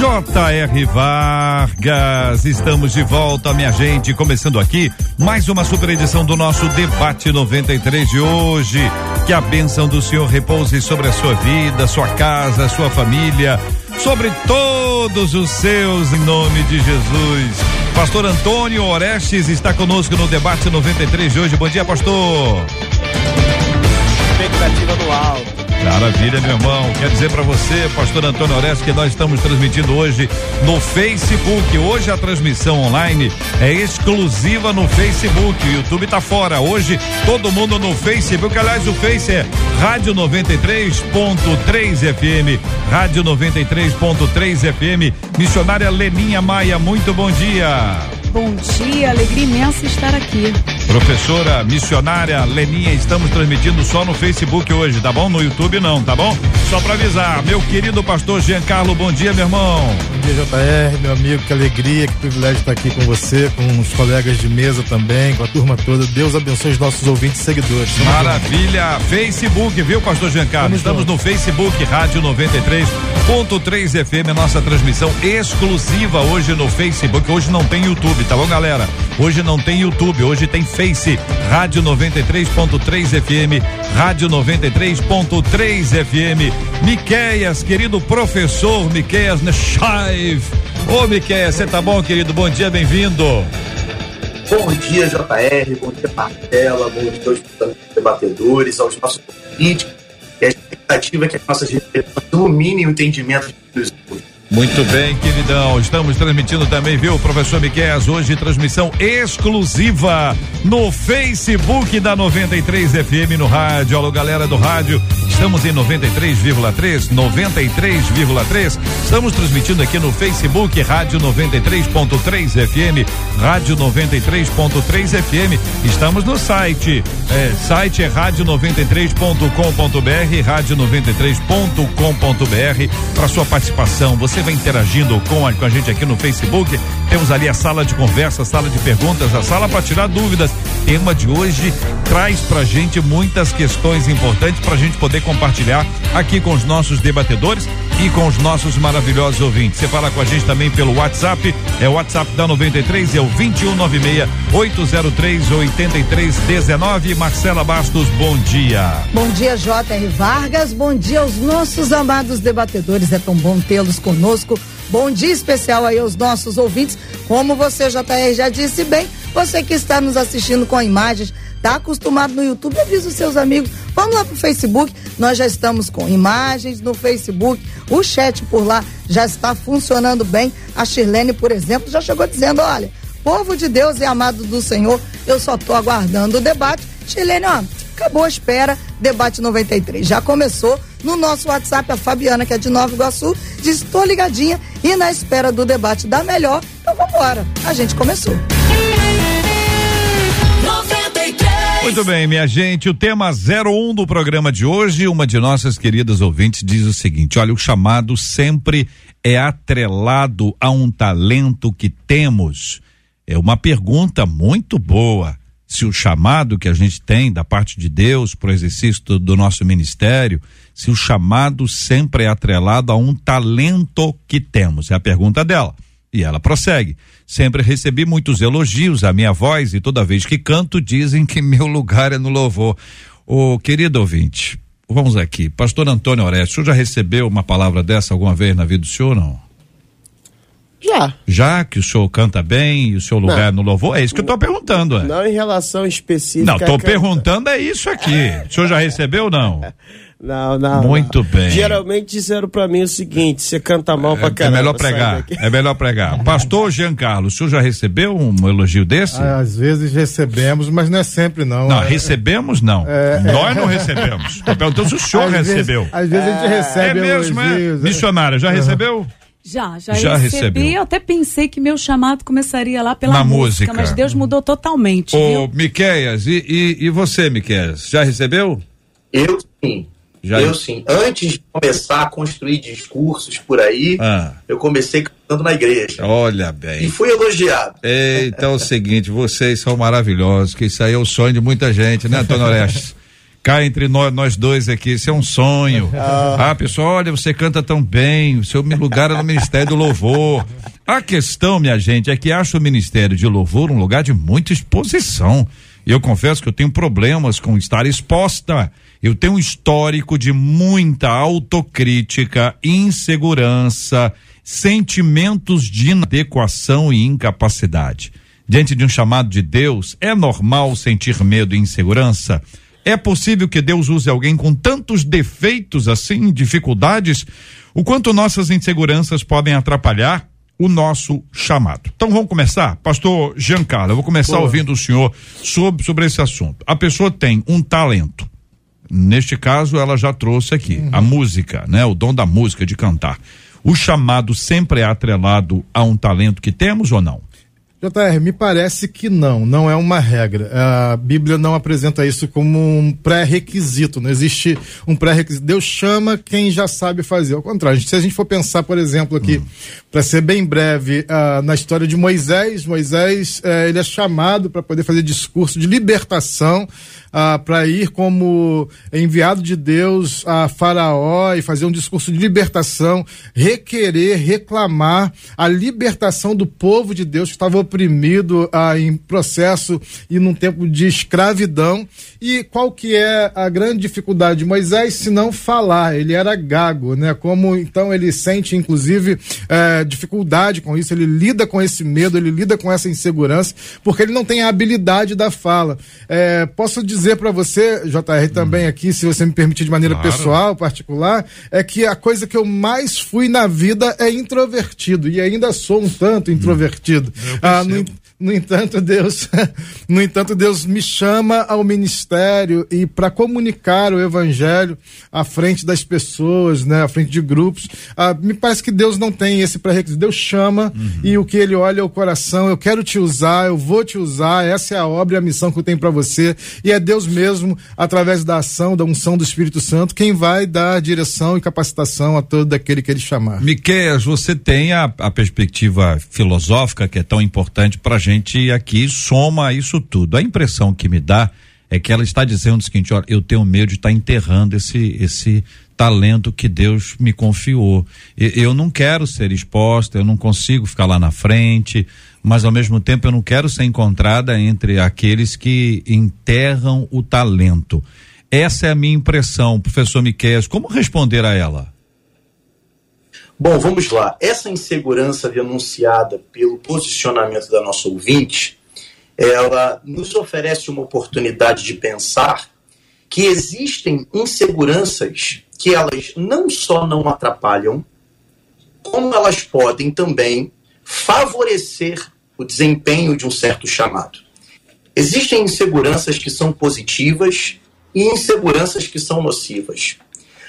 J.R. Vargas, estamos de volta, minha gente. Começando aqui mais uma super edição do nosso Debate 93 de hoje. Que a bênção do Senhor repouse sobre a sua vida, sua casa, sua família, sobre todos os seus, em nome de Jesus. Pastor Antônio Orestes está conosco no Debate 93 de hoje. Bom dia, pastor. Expectativa no alto. Maravilha, meu irmão. Quer dizer para você, pastor Antônio Orestes, que nós estamos transmitindo hoje no Facebook. Hoje a transmissão online é exclusiva no Facebook. O YouTube tá fora. Hoje todo mundo no Facebook. Aliás, o Face é Rádio 93.3 FM. Rádio 93.3 FM. Missionária Leninha Maia, muito bom dia. Bom dia, alegria imensa estar aqui. Professora missionária Leninha, estamos transmitindo só no Facebook hoje, tá bom? No YouTube não, tá bom? Só para avisar, meu querido pastor Giancarlo, bom dia, meu irmão. Bom dia, JR, meu amigo, que alegria, que privilégio estar aqui com você, com os colegas de mesa também, com a turma toda. Deus abençoe os nossos ouvintes e seguidores. Tamo Maravilha, junto. Facebook, viu, pastor Giancarlo? Estamos junto. no Facebook, Rádio 93.3 FM, nossa transmissão exclusiva hoje no Facebook. Hoje não tem YouTube, tá bom, galera? Hoje não tem YouTube, hoje tem Face, Rádio 93.3 FM, Rádio 93.3 FM. Miqueias, querido professor Miqueias Nechaiv. Ô Miqueias, você tá bom, querido? Bom dia, bem-vindo. Bom dia, JR, bom dia, Martela, bom dia aos debatedores, aos nossos ouvintes. E a expectativa é que as nossas reflexões iluminem o entendimento de Jesus muito bem, queridão. Estamos transmitindo também, viu, professor Miquel, hoje transmissão exclusiva no Facebook da 93 FM no rádio. Alô, galera do rádio. Estamos em 93,3, 93,3. Estamos transmitindo aqui no Facebook Rádio 93.3 FM, Rádio 93.3 FM. Estamos no site. É, site é rádio93.com.br, rádio93.com.br para sua participação. Você você vai interagindo com a, com a gente aqui no Facebook. Temos ali a sala de conversa, a sala de perguntas, a sala para tirar dúvidas. Tema de hoje traz pra gente muitas questões importantes para a gente poder compartilhar aqui com os nossos debatedores e com os nossos maravilhosos ouvintes. Você fala com a gente também pelo WhatsApp, é o WhatsApp da 93, é o 2196 803 8319. Marcela Bastos, bom dia. Bom dia, J.R. Vargas, bom dia aos nossos amados debatedores. É tão bom tê-los conosco. Bom dia especial aí aos nossos ouvintes. Como você, JR, já disse bem, você que está nos assistindo com imagens Tá acostumado no YouTube, avisa os seus amigos. Vamos lá pro Facebook, nós já estamos com imagens no Facebook, o chat por lá já está funcionando bem. A Shirlene, por exemplo, já chegou dizendo: olha, povo de Deus e amado do Senhor, eu só tô aguardando o debate. Shirlene, ó, acabou a espera, debate 93 já começou. No nosso WhatsApp, a Fabiana, que é de Nova Iguaçu, diz: tô ligadinha e na espera do debate da melhor. Então vamos embora. A gente começou. Muito bem, minha gente, o tema 01 do programa de hoje, uma de nossas queridas ouvintes diz o seguinte: olha, o chamado sempre é atrelado a um talento que temos. É uma pergunta muito boa. Se o chamado que a gente tem da parte de Deus para o exercício do nosso ministério, se o chamado sempre é atrelado a um talento que temos. É a pergunta dela. E ela prossegue. Sempre recebi muitos elogios à minha voz e toda vez que canto dizem que meu lugar é no louvor. O querido ouvinte, vamos aqui. Pastor Antônio Orestes, o senhor já recebeu uma palavra dessa alguma vez na vida do senhor não? Já. Já que o senhor canta bem e o seu lugar não. é no louvor? É isso que eu estou perguntando. É. Não em relação específica. Não, estou perguntando é isso aqui. O senhor já recebeu ou não? Não, não. Muito não. bem. Geralmente disseram para mim o seguinte: você canta mal pra caramba. É melhor pregar. É melhor pregar. Pastor Giancarlo, o senhor já recebeu um elogio desse? Ah, às vezes recebemos, mas não é sempre não. Não, é... recebemos não. É... Nós não recebemos. Tô perguntando se o senhor às recebeu. Vezes, às vezes a gente recebe É mesmo, elogios, é? Missionária, já uhum. recebeu? Já, já, já recebi. Recebeu. Eu até pensei que meu chamado começaria lá pela Na música, música. mas Deus mudou totalmente. Ô, Miqueias, e, e, e você, Miqueias, já recebeu? Eu sim. Já... Eu sim. Antes de começar a construir discursos por aí, ah. eu comecei cantando na igreja. Olha bem. E fui elogiado. então é o seguinte, vocês são maravilhosos, que isso aí é o sonho de muita gente, né, Antônio Orestes? Cá entre nós, nós dois aqui, isso é um sonho. Ah. ah, pessoal, olha, você canta tão bem, o seu lugar é no Ministério do Louvor. A questão, minha gente, é que acho o Ministério de Louvor um lugar de muita exposição. E eu confesso que eu tenho problemas com estar exposta. Eu tenho um histórico de muita autocrítica, insegurança, sentimentos de inadequação e incapacidade. Diante de um chamado de Deus, é normal sentir medo e insegurança? É possível que Deus use alguém com tantos defeitos assim, dificuldades? O quanto nossas inseguranças podem atrapalhar o nosso chamado. Então vamos começar? Pastor Giancarlo, eu vou começar Pô. ouvindo o senhor sobre, sobre esse assunto. A pessoa tem um talento. Neste caso, ela já trouxe aqui uhum. a música, né? O dom da música, de cantar. O chamado sempre é atrelado a um talento que temos ou não? JR, me parece que não, não é uma regra. A Bíblia não apresenta isso como um pré-requisito, não existe um pré-requisito. Deus chama quem já sabe fazer. Ao contrário, se a gente for pensar, por exemplo, aqui, hum. para ser bem breve, uh, na história de Moisés, Moisés uh, ele é chamado para poder fazer discurso de libertação ah, para ir como enviado de Deus a Faraó e fazer um discurso de libertação, requerer, reclamar a libertação do povo de Deus que estava oprimido ah, em processo e num tempo de escravidão. E qual que é a grande dificuldade de Moisés, se não falar? Ele era gago, né? Como então ele sente, inclusive, eh, dificuldade com isso, ele lida com esse medo, ele lida com essa insegurança, porque ele não tem a habilidade da fala. Eh, posso dizer para você, JR, também hum. aqui, se você me permitir de maneira claro. pessoal, particular, é que a coisa que eu mais fui na vida é introvertido e ainda sou um tanto introvertido. Hum. Ah, no, no entanto, Deus, no entanto, Deus me chama ao ministério e para comunicar o evangelho à frente das pessoas, né, à frente de grupos. Ah, me parece que Deus não tem esse pré-requisito. Deus chama uhum. e o que ele olha é o coração. Eu quero te usar, eu vou te usar. Essa é a obra e a missão que eu tenho para você. E é Deus mesmo, através da ação, da unção do Espírito Santo, quem vai dar direção e capacitação a todo aquele que ele chamar. Miqueias, você tem a, a perspectiva filosófica que é tão importante para gente gente aqui soma isso tudo. A impressão que me dá é que ela está dizendo o seguinte: olha, eu tenho medo de estar tá enterrando esse, esse talento que Deus me confiou. Eu não quero ser exposta, eu não consigo ficar lá na frente, mas ao mesmo tempo eu não quero ser encontrada entre aqueles que enterram o talento. Essa é a minha impressão, professor Miquel. Como responder a ela? Bom, vamos lá. Essa insegurança denunciada pelo posicionamento da nossa ouvinte, ela nos oferece uma oportunidade de pensar que existem inseguranças que elas não só não atrapalham, como elas podem também favorecer o desempenho de um certo chamado. Existem inseguranças que são positivas e inseguranças que são nocivas.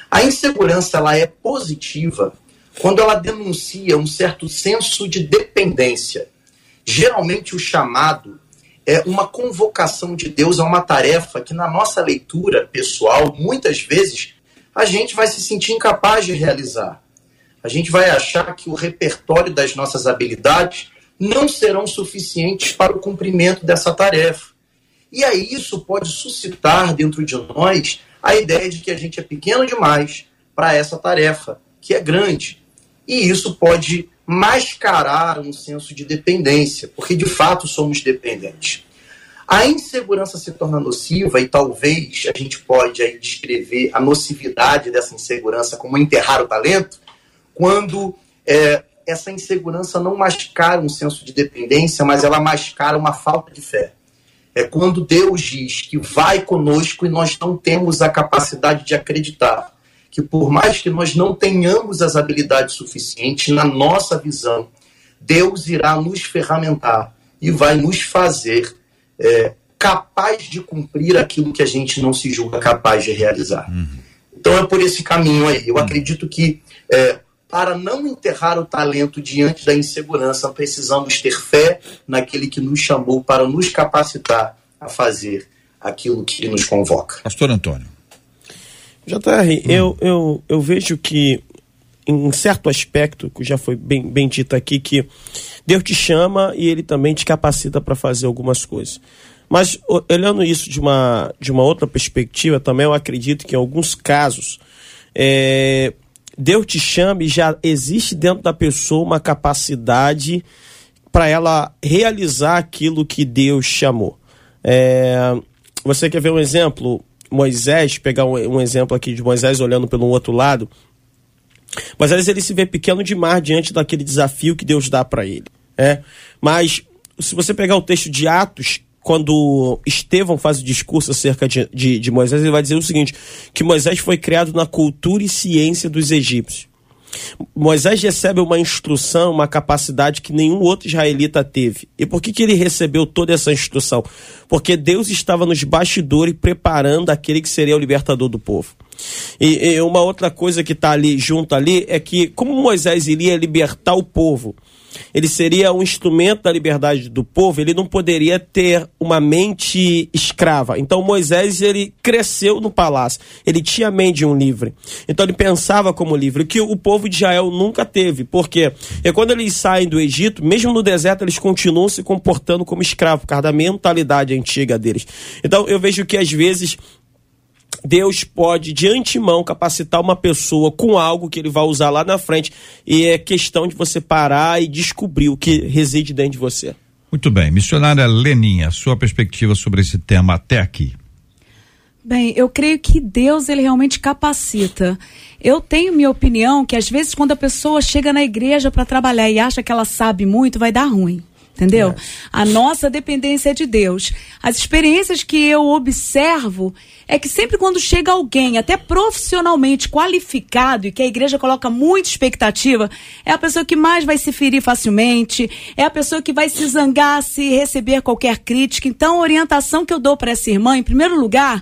A insegurança ela é positiva quando ela denuncia um certo senso de dependência. Geralmente o chamado é uma convocação de Deus a uma tarefa que na nossa leitura pessoal, muitas vezes, a gente vai se sentir incapaz de realizar. A gente vai achar que o repertório das nossas habilidades não serão suficientes para o cumprimento dessa tarefa. E aí isso pode suscitar dentro de nós a ideia de que a gente é pequeno demais para essa tarefa, que é grande e isso pode mascarar um senso de dependência, porque de fato somos dependentes. A insegurança se torna nociva e talvez a gente pode aí descrever a nocividade dessa insegurança como enterrar o talento, quando é, essa insegurança não mascara um senso de dependência, mas ela mascara uma falta de fé. É quando Deus diz que vai conosco e nós não temos a capacidade de acreditar que por mais que nós não tenhamos as habilidades suficientes, na nossa visão, Deus irá nos ferramentar e vai nos fazer é, capaz de cumprir aquilo que a gente não se julga capaz de realizar. Uhum. Então é por esse caminho aí. Eu uhum. acredito que é, para não enterrar o talento diante da insegurança. Precisamos ter fé naquele que nos chamou para nos capacitar a fazer aquilo que nos convoca. Pastor Antônio. JR, hum. eu, eu, eu vejo que, em certo aspecto, que já foi bem, bem dito aqui, que Deus te chama e ele também te capacita para fazer algumas coisas. Mas, olhando isso de uma, de uma outra perspectiva, também eu acredito que, em alguns casos, é, Deus te chama e já existe dentro da pessoa uma capacidade para ela realizar aquilo que Deus chamou. É, você quer ver um exemplo? Moisés, pegar um, um, exemplo aqui de Moisés olhando pelo outro lado. Moisés ele se vê pequeno demais diante daquele desafio que Deus dá para ele. É? Mas se você pegar o texto de Atos, quando Estevão faz o discurso acerca de, de, de, Moisés, ele vai dizer o seguinte: que Moisés foi criado na cultura e ciência dos egípcios. Moisés recebe uma instrução, uma capacidade que nenhum outro israelita teve. E por que, que ele recebeu toda essa instrução? Porque Deus estava nos bastidores preparando aquele que seria o libertador do povo. E, e uma outra coisa que está ali junto ali é que, como Moisés iria libertar o povo, ele seria um instrumento da liberdade do povo, ele não poderia ter uma mente escrava. Então Moisés, ele cresceu no palácio, ele tinha a mente de um livre. Então ele pensava como livre, que o povo de Israel nunca teve. Por quê? E quando eles saem do Egito, mesmo no deserto, eles continuam se comportando como escravos, por causa da mentalidade antiga deles. Então eu vejo que às vezes Deus pode de antemão capacitar uma pessoa com algo que ele vai usar lá na frente e é questão de você parar e descobrir o que reside dentro de você. Muito bem, missionária Leninha, sua perspectiva sobre esse tema até aqui. Bem, eu creio que Deus ele realmente capacita. Eu tenho minha opinião que às vezes quando a pessoa chega na igreja para trabalhar e acha que ela sabe muito, vai dar ruim entendeu? É. A nossa dependência é de Deus. As experiências que eu observo é que sempre quando chega alguém, até profissionalmente qualificado, e que a igreja coloca muita expectativa, é a pessoa que mais vai se ferir facilmente, é a pessoa que vai se zangar se receber qualquer crítica. Então, a orientação que eu dou para essa irmã, em primeiro lugar,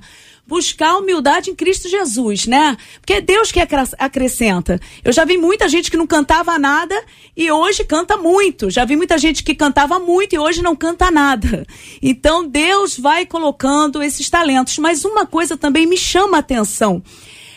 buscar humildade em Cristo Jesus, né? Porque é Deus que acrescenta. Eu já vi muita gente que não cantava nada e hoje canta muito. Já vi muita gente que cantava muito e hoje não canta nada. Então Deus vai colocando esses talentos. Mas uma coisa também me chama a atenção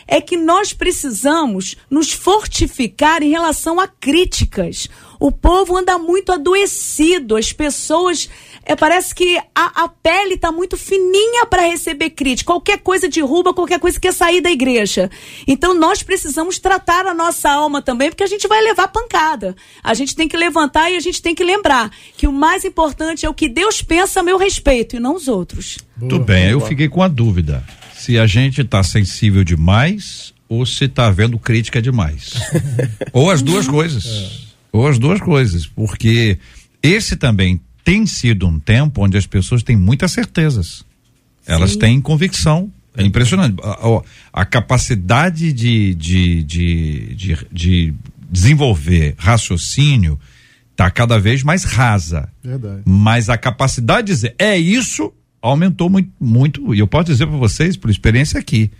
é que nós precisamos nos fortificar em relação a críticas. O povo anda muito adoecido, as pessoas é, parece que a, a pele está muito fininha para receber crítica. Qualquer coisa derruba, qualquer coisa quer sair da igreja. Então nós precisamos tratar a nossa alma também, porque a gente vai levar pancada. A gente tem que levantar e a gente tem que lembrar que o mais importante é o que Deus pensa a meu respeito e não os outros. Muito bem, eu fiquei com a dúvida se a gente está sensível demais ou se está havendo crítica demais. ou as duas coisas. É. Ou as duas coisas, porque esse também tem sido um tempo onde as pessoas têm muitas certezas. Elas Sim. têm convicção. É impressionante. A, a capacidade de, de, de, de, de desenvolver raciocínio está cada vez mais rasa. Verdade. Mas a capacidade de dizer é isso aumentou muito, muito. E eu posso dizer para vocês, por experiência aqui,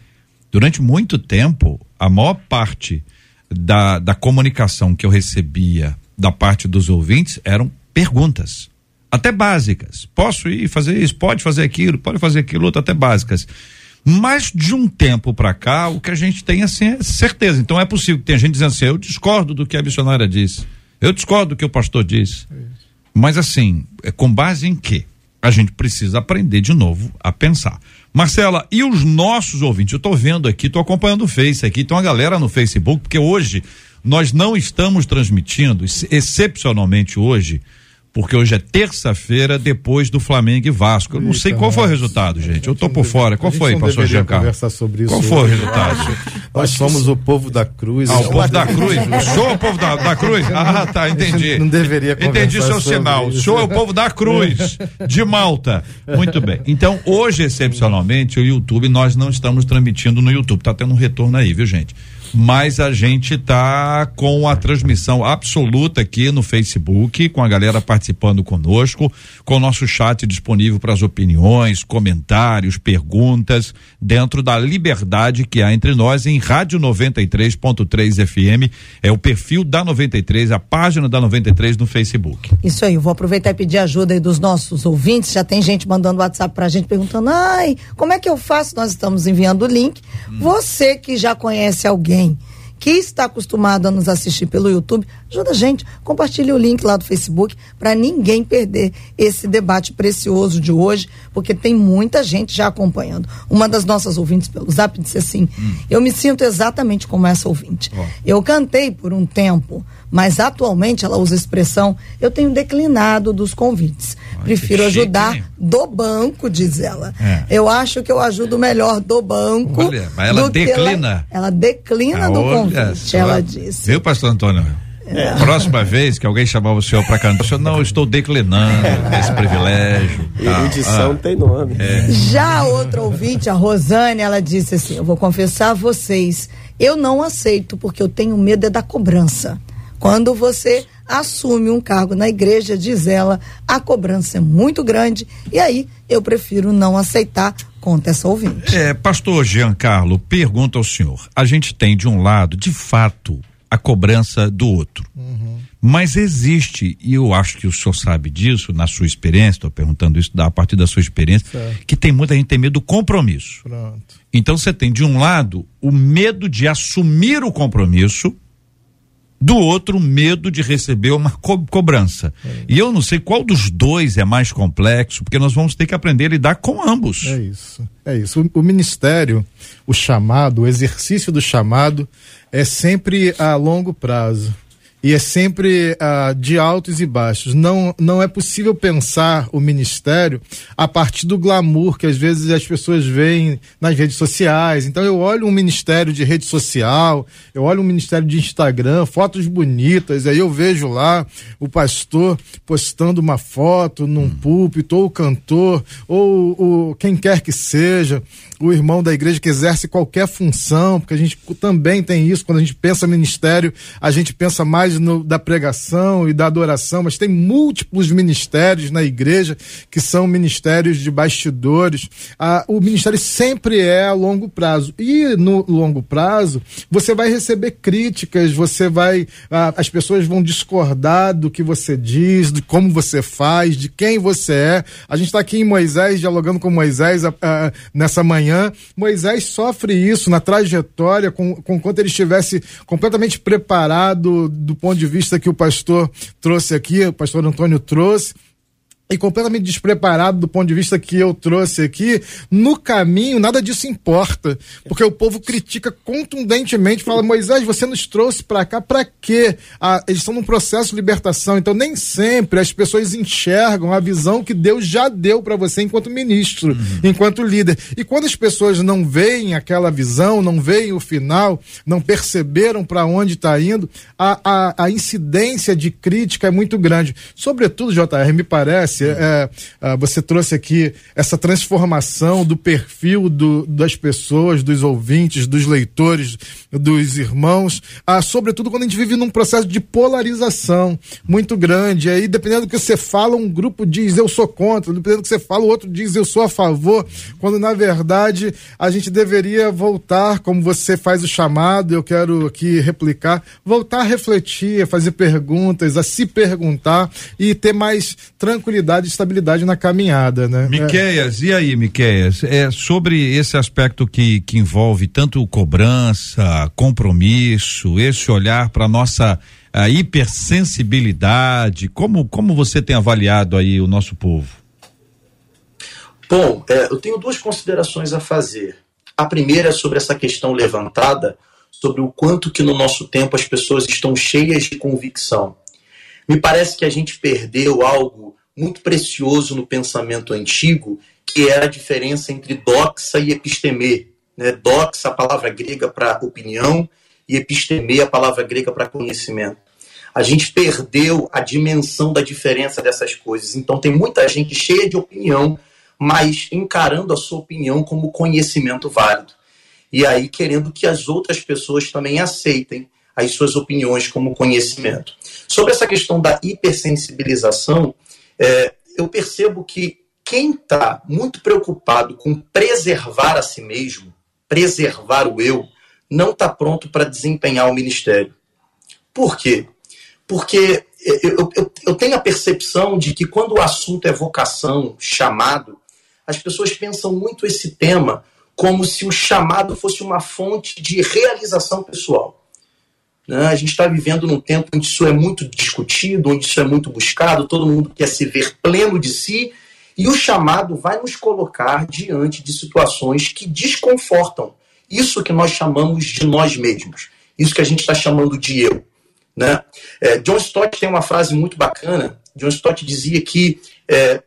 durante muito tempo, a maior parte da, da comunicação que eu recebia da parte dos ouvintes eram perguntas até básicas. Posso ir fazer isso, pode fazer aquilo, pode fazer aquilo, outro, até básicas. Mas de um tempo para cá, o que a gente tem assim é certeza. Então é possível que tenha gente dizendo assim: eu discordo do que a missionária disse, eu discordo do que o pastor disse. Mas assim, é com base em quê? A gente precisa aprender de novo a pensar. Marcela, e os nossos ouvintes? Eu estou vendo aqui, estou acompanhando o Face aqui, tem uma galera no Facebook, porque hoje nós não estamos transmitindo, excepcionalmente hoje, porque hoje é terça-feira depois do Flamengo e Vasco. Eu não Eita, sei qual foi o resultado, gente. Eu tô por fora. Qual foi, pastor Giancarlo? conversar sobre isso. Qual foi o resultado? Nós somos o povo da cruz. Ah, o povo da cruz. O senhor é o povo da, da cruz? Ah, tá, entendi. Não deveria conversar Entendi seu sinal. O senhor é o povo da cruz, de Malta. Muito bem. Então, hoje, excepcionalmente, o YouTube, nós não estamos transmitindo no YouTube. Tá tendo um retorno aí, viu, gente? Mas a gente tá com a transmissão absoluta aqui no Facebook, com a galera participando conosco, com o nosso chat disponível para as opiniões, comentários, perguntas, dentro da liberdade que há entre nós em Rádio 93.3 FM. É o perfil da 93, a página da 93 no Facebook. Isso aí, eu vou aproveitar e pedir ajuda aí dos nossos ouvintes. Já tem gente mandando WhatsApp pra gente perguntando: ai, como é que eu faço? Nós estamos enviando o link. Hum. Você que já conhece alguém que está acostumado a nos assistir pelo YouTube, ajuda a gente, compartilhe o link lá do Facebook para ninguém perder esse debate precioso de hoje, porque tem muita gente já acompanhando. Uma das nossas ouvintes pelo Zap disse assim: hum. "Eu me sinto exatamente como essa ouvinte. Oh. Eu cantei por um tempo, mas atualmente ela usa a expressão: eu tenho declinado dos convites. Ai, Prefiro ajudar do banco, diz ela. É. Eu acho que eu ajudo melhor do banco. Olha, mas ela declina. Ela, ela declina ah, do convite, ela disse. Viu, pastor Antônio? É. Próxima vez que alguém chamar o senhor para cantar, o senhor, não, eu estou declinando esse privilégio. Erudição ah, tem nome. É. Já outra ouvinte, a Rosane, ela disse assim: Eu vou confessar a vocês, eu não aceito porque eu tenho medo é da cobrança. Quando você assume um cargo na igreja, diz ela, a cobrança é muito grande e aí eu prefiro não aceitar, conta essa ouvinte. É, pastor Giancarlo, pergunta ao senhor, a gente tem de um lado, de fato, a cobrança do outro. Uhum. Mas existe, e eu acho que o senhor sabe disso, na sua experiência, estou perguntando isso a partir da sua experiência, certo. que tem muita gente tem medo do compromisso. Pronto. Então você tem, de um lado, o medo de assumir o compromisso, do outro medo de receber uma co cobrança. É. E eu não sei qual dos dois é mais complexo, porque nós vamos ter que aprender a lidar com ambos. É isso. É isso. O, o ministério, o chamado, o exercício do chamado é sempre a longo prazo e é sempre uh, de altos e baixos. Não, não é possível pensar o ministério a partir do glamour que às vezes as pessoas veem nas redes sociais. Então eu olho um ministério de rede social, eu olho um ministério de Instagram, fotos bonitas, aí eu vejo lá o pastor postando uma foto num púlpito, ou o cantor, ou o, quem quer que seja, o irmão da igreja que exerce qualquer função, porque a gente também tem isso, quando a gente pensa ministério, a gente pensa mais no, da pregação e da adoração, mas tem múltiplos ministérios na igreja que são ministérios de bastidores. Ah, o ministério sempre é a longo prazo. E no longo prazo, você vai receber críticas, você vai. Ah, as pessoas vão discordar do que você diz, de como você faz, de quem você é. A gente está aqui em Moisés, dialogando com Moisés ah, nessa manhã. Moisés sofre isso na trajetória, com, com quanto ele estivesse completamente preparado do ponto de vista que o pastor trouxe aqui, o pastor Antônio trouxe, e completamente despreparado do ponto de vista que eu trouxe aqui, no caminho nada disso importa, porque o povo critica contundentemente, fala Moisés, você nos trouxe para cá para quê? Ah, eles estão num processo de libertação, então nem sempre as pessoas enxergam a visão que Deus já deu para você enquanto ministro, uhum. enquanto líder. E quando as pessoas não veem aquela visão, não veem o final, não perceberam para onde está indo, a, a, a incidência de crítica é muito grande. Sobretudo, JR, me parece é, é, você trouxe aqui essa transformação do perfil do, das pessoas, dos ouvintes, dos leitores, dos irmãos, ah, sobretudo quando a gente vive num processo de polarização muito grande. Aí, dependendo do que você fala, um grupo diz eu sou contra, dependendo do que você fala, o outro diz eu sou a favor, quando na verdade a gente deveria voltar, como você faz o chamado, eu quero aqui replicar, voltar a refletir, a fazer perguntas, a se perguntar e ter mais tranquilidade tranquilidade e estabilidade na caminhada, né? Miqueias, é. e aí, Miqueias, é sobre esse aspecto que, que envolve tanto cobrança, compromisso, esse olhar para nossa a hipersensibilidade, como, como você tem avaliado aí o nosso povo? Bom, é, eu tenho duas considerações a fazer. A primeira é sobre essa questão levantada, sobre o quanto que no nosso tempo as pessoas estão cheias de convicção. Me parece que a gente perdeu algo muito precioso no pensamento antigo, que é a diferença entre doxa e episteme. Né? Doxa, a palavra grega para opinião, e episteme, a palavra grega para conhecimento. A gente perdeu a dimensão da diferença dessas coisas. Então, tem muita gente cheia de opinião, mas encarando a sua opinião como conhecimento válido. e aí querendo que as outras pessoas também aceitem as suas opiniões como conhecimento. Sobre essa questão da hipersensibilização, é, eu percebo que quem está muito preocupado com preservar a si mesmo, preservar o eu, não está pronto para desempenhar o ministério. Por quê? Porque eu, eu, eu, tenho a percepção de que quando o assunto é vocação, chamado, as pessoas pensam muito esse tema como se o chamado fosse uma fonte de realização pessoal. Né? A gente está vivendo num tempo onde isso é muito discutido, onde isso é muito buscado, todo mundo quer se ver pleno de si, e o chamado vai nos colocar diante de situações que desconfortam isso que nós chamamos de nós mesmos, isso que a gente está chamando de eu. Né? É, John Stott tem uma frase muito bacana. John Stott dizia que é,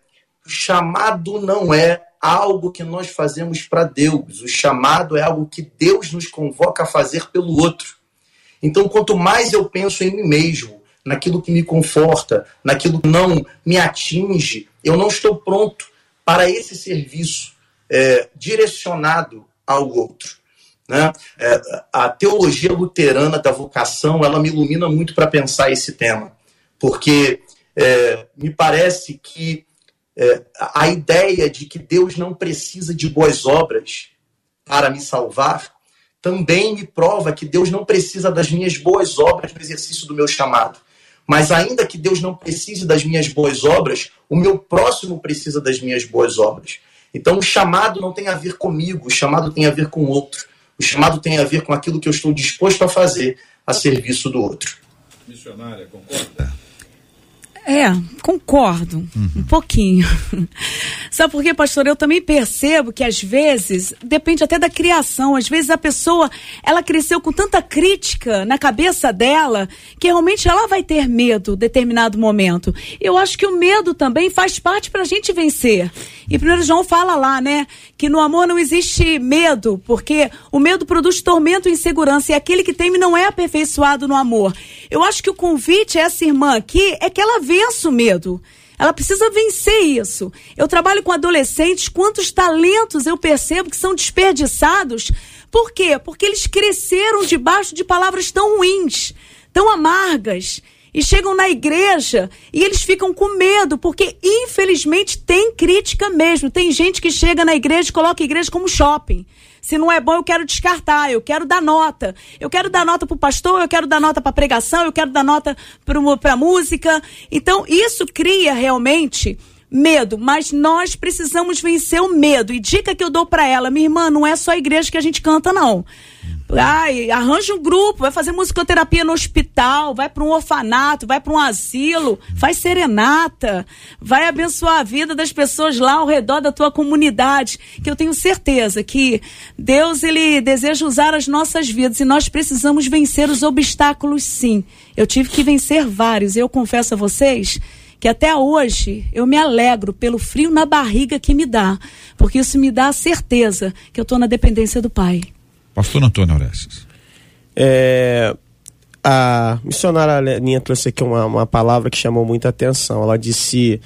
o chamado não é algo que nós fazemos para Deus, o chamado é algo que Deus nos convoca a fazer pelo outro. Então, quanto mais eu penso em mim mesmo, naquilo que me conforta, naquilo que não me atinge, eu não estou pronto para esse serviço é, direcionado ao outro. Né? É, a teologia luterana da vocação ela me ilumina muito para pensar esse tema, porque é, me parece que é, a ideia de que Deus não precisa de boas obras para me salvar também me prova que Deus não precisa das minhas boas obras no exercício do meu chamado. Mas ainda que Deus não precise das minhas boas obras, o meu próximo precisa das minhas boas obras. Então o chamado não tem a ver comigo, o chamado tem a ver com o outro. O chamado tem a ver com aquilo que eu estou disposto a fazer a serviço do outro. Missionária, concorda? É, concordo, uhum. um pouquinho. Sabe por quê, pastor? Eu também percebo que às vezes, depende até da criação, às vezes a pessoa, ela cresceu com tanta crítica na cabeça dela, que realmente ela vai ter medo em determinado momento. Eu acho que o medo também faz parte para a gente vencer. E primeiro João fala lá, né, que no amor não existe medo, porque o medo produz tormento e insegurança, e aquele que teme não é aperfeiçoado no amor. Eu acho que o convite a essa irmã aqui é que ela vença o medo. Ela precisa vencer isso. Eu trabalho com adolescentes, quantos talentos eu percebo que são desperdiçados. Por quê? Porque eles cresceram debaixo de palavras tão ruins, tão amargas. E chegam na igreja e eles ficam com medo, porque infelizmente tem crítica mesmo. Tem gente que chega na igreja e coloca a igreja como shopping. Se não é bom, eu quero descartar, eu quero dar nota. Eu quero dar nota para o pastor, eu quero dar nota para pregação, eu quero dar nota para a música. Então, isso cria realmente medo, mas nós precisamos vencer o medo. E dica que eu dou para ela, minha irmã, não é só a igreja que a gente canta, não. Ai, arranja um grupo, vai fazer musicoterapia no hospital, vai para um orfanato, vai para um asilo, faz serenata, vai abençoar a vida das pessoas lá ao redor da tua comunidade, que eu tenho certeza que Deus ele deseja usar as nossas vidas e nós precisamos vencer os obstáculos sim. Eu tive que vencer vários, eu confesso a vocês que até hoje eu me alegro pelo frio na barriga que me dá, porque isso me dá a certeza que eu estou na dependência do Pai. Pastor Antônio Orestes. É, a missionária Leninha trouxe aqui uma, uma palavra que chamou muita atenção. Ela disse: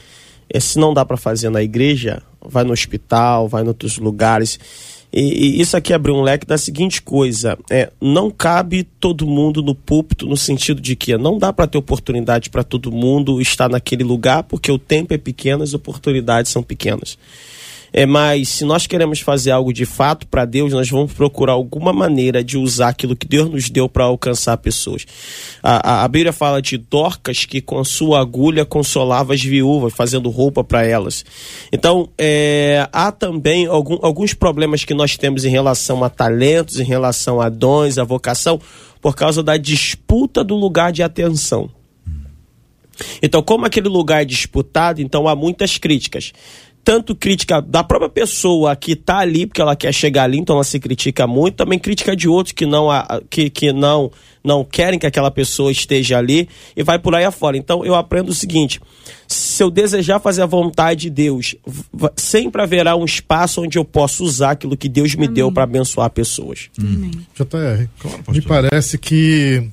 é, se não dá para fazer na igreja, vai no hospital, vai em outros lugares. E, e, isso aqui abriu um leque da seguinte coisa: é, não cabe todo mundo no púlpito, no sentido de que não dá para ter oportunidade para todo mundo estar naquele lugar, porque o tempo é pequeno, as oportunidades são pequenas. É, mas se nós queremos fazer algo de fato para Deus, nós vamos procurar alguma maneira de usar aquilo que Deus nos deu para alcançar pessoas. A, a, a, Bíblia fala de Dorcas que com sua agulha consolava as viúvas, fazendo roupa para elas. Então, é, há também algum, alguns problemas que nós temos em relação a talentos, em relação a dons, a vocação, por causa da disputa do lugar de atenção. Então, como aquele lugar é disputado, então há muitas críticas tanto crítica da própria pessoa que está ali, porque ela quer chegar ali, então ela se critica muito, também crítica de outros que não, que, que não, não querem que aquela pessoa esteja ali e vai por aí afora. Então eu aprendo o seguinte: se eu desejar fazer a vontade de Deus, sempre haverá um espaço onde eu posso usar aquilo que Deus me Amém. deu para abençoar pessoas. Hum. JR, claro, me parece que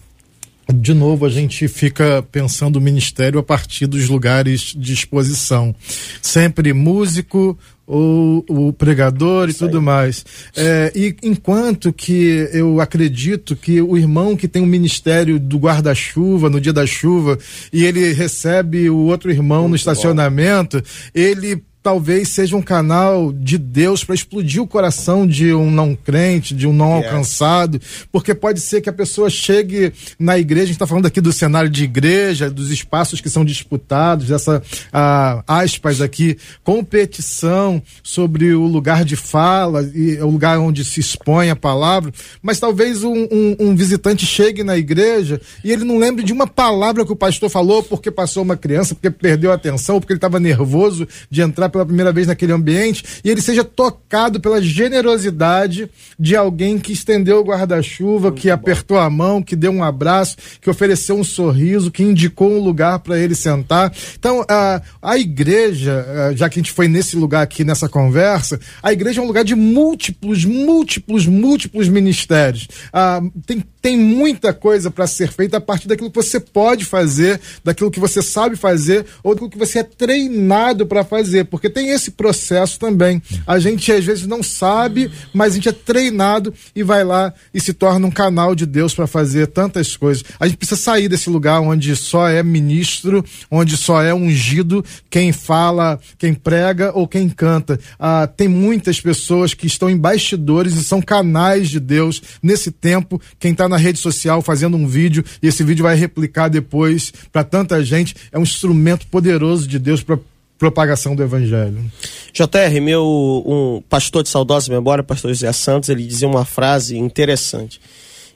de novo a gente fica pensando o ministério a partir dos lugares de exposição. Sempre músico, o, o pregador e Isso tudo aí. mais. É, e enquanto que eu acredito que o irmão que tem o um ministério do guarda-chuva no dia da chuva e ele recebe o outro irmão Muito no estacionamento, bom. ele talvez seja um canal de Deus para explodir o coração de um não crente, de um não yes. alcançado, porque pode ser que a pessoa chegue na igreja, a gente está falando aqui do cenário de igreja, dos espaços que são disputados, dessa ah, aspas aqui, competição sobre o lugar de fala e o lugar onde se expõe a palavra, mas talvez um, um, um visitante chegue na igreja e ele não lembre de uma palavra que o pastor falou porque passou uma criança, porque perdeu a atenção, porque ele estava nervoso de entrar pela primeira vez naquele ambiente e ele seja tocado pela generosidade de alguém que estendeu o guarda-chuva, que apertou a mão, que deu um abraço, que ofereceu um sorriso, que indicou um lugar para ele sentar. Então, a, a igreja, já que a gente foi nesse lugar aqui nessa conversa, a igreja é um lugar de múltiplos, múltiplos, múltiplos ministérios. Ah, tem, tem muita coisa para ser feita a partir daquilo que você pode fazer, daquilo que você sabe fazer ou daquilo que você é treinado para fazer, porque porque tem esse processo também. A gente às vezes não sabe, mas a gente é treinado e vai lá e se torna um canal de Deus para fazer tantas coisas. A gente precisa sair desse lugar onde só é ministro, onde só é ungido quem fala, quem prega ou quem canta. Ah, tem muitas pessoas que estão em bastidores e são canais de Deus nesse tempo. Quem está na rede social fazendo um vídeo e esse vídeo vai replicar depois para tanta gente é um instrumento poderoso de Deus para propagação do evangelho. JR, meu um pastor de saudosa memória, pastor José Santos, ele dizia uma frase interessante.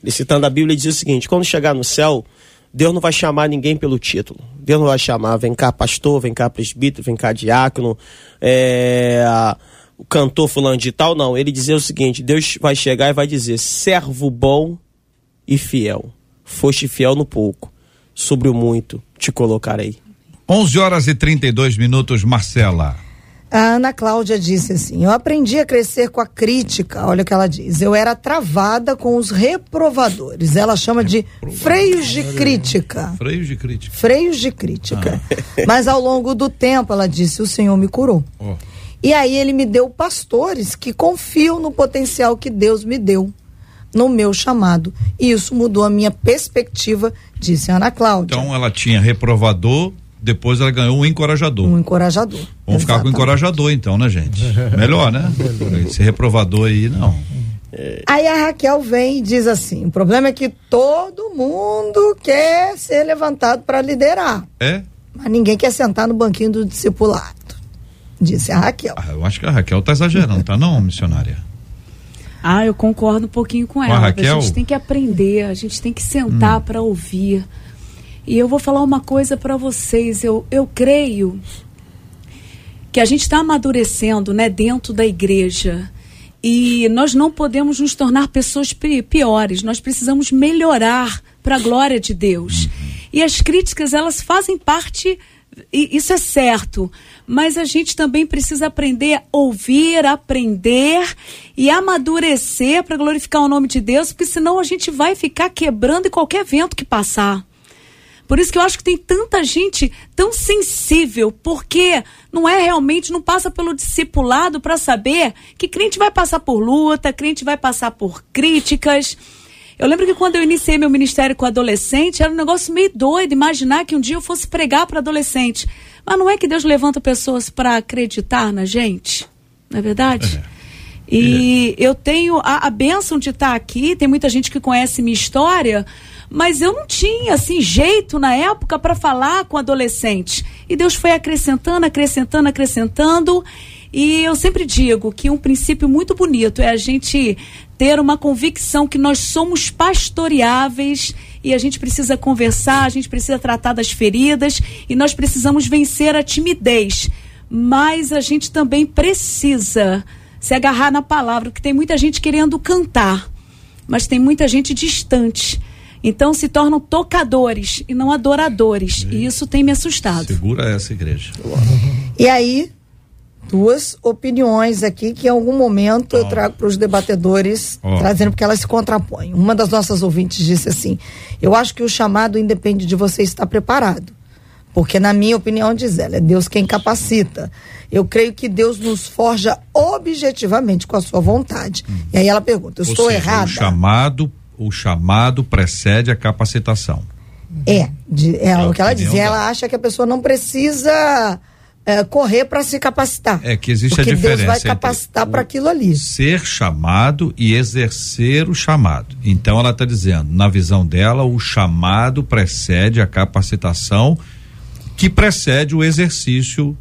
Ele citando a Bíblia, ele dizia o seguinte: quando chegar no céu, Deus não vai chamar ninguém pelo título. Deus não vai chamar, vem cá pastor, vem cá presbítero, vem cá diácono, é, o cantor fulano de tal, não. Ele dizia o seguinte: Deus vai chegar e vai dizer: servo bom e fiel. Foste fiel no pouco, sobre o muito te colocarei. 11 horas e 32 minutos, Marcela. A Ana Cláudia disse assim: Eu aprendi a crescer com a crítica. Olha o que ela diz. Eu era travada com os reprovadores. Ela chama de freios de crítica. Freios de crítica. Freios de crítica. Ah. Mas ao longo do tempo, ela disse: O Senhor me curou. Oh. E aí ele me deu pastores que confiam no potencial que Deus me deu no meu chamado. E isso mudou a minha perspectiva, disse a Ana Cláudia. Então ela tinha reprovador depois ela ganhou um encorajador. Um encorajador. Vamos Exatamente. ficar com o encorajador então, né, gente? Melhor, né? Esse reprovador aí, não. Aí a Raquel vem e diz assim: o problema é que todo mundo quer ser levantado para liderar. É? Mas ninguém quer sentar no banquinho do discipulado. Disse a Raquel. Ah, eu acho que a Raquel tá exagerando, tá não, missionária? Ah, eu concordo um pouquinho com, com ela. A, Raquel? a gente tem que aprender, a gente tem que sentar hum. para ouvir. E eu vou falar uma coisa para vocês. Eu, eu creio que a gente está amadurecendo né, dentro da igreja. E nós não podemos nos tornar pessoas piores. Nós precisamos melhorar para a glória de Deus. E as críticas, elas fazem parte, e isso é certo. Mas a gente também precisa aprender a ouvir, aprender e amadurecer para glorificar o nome de Deus, porque senão a gente vai ficar quebrando em qualquer vento que passar. Por isso que eu acho que tem tanta gente tão sensível, porque não é realmente, não passa pelo discipulado para saber que crente vai passar por luta, crente vai passar por críticas. Eu lembro que quando eu iniciei meu ministério com adolescente, era um negócio meio doido imaginar que um dia eu fosse pregar para adolescente. Mas não é que Deus levanta pessoas para acreditar na gente? Não é verdade? É. E é. eu tenho a, a bênção de estar aqui, tem muita gente que conhece minha história, mas eu não tinha assim jeito na época para falar com adolescentes. E Deus foi acrescentando, acrescentando, acrescentando. E eu sempre digo que um princípio muito bonito é a gente ter uma convicção que nós somos pastoreáveis e a gente precisa conversar, a gente precisa tratar das feridas e nós precisamos vencer a timidez. Mas a gente também precisa se agarrar na palavra, porque tem muita gente querendo cantar, mas tem muita gente distante. Então se tornam tocadores e não adoradores. E, e isso tem me assustado. Segura essa igreja. E aí, duas opiniões aqui que em algum momento eu trago para os debatedores, Ó. trazendo porque elas se contrapõem. Uma das nossas ouvintes disse assim: Eu acho que o chamado independe de você estar preparado. Porque, na minha opinião, diz ela, é Deus quem capacita. Eu creio que Deus nos forja objetivamente com a sua vontade. E aí ela pergunta: Eu Hum. Ou estou seja, errada? O chamado, o chamado precede a capacitação. É, de- é, É o que ela diz. Ela acha que a pessoa não precisa é, correr para se capacitar. É que existe a diferença Deus vai capacitar para aquilo ali. Ser chamado e exercer o chamado. Então ela está dizendo, na visão dela, o chamado precede a capacitação que precede o exercício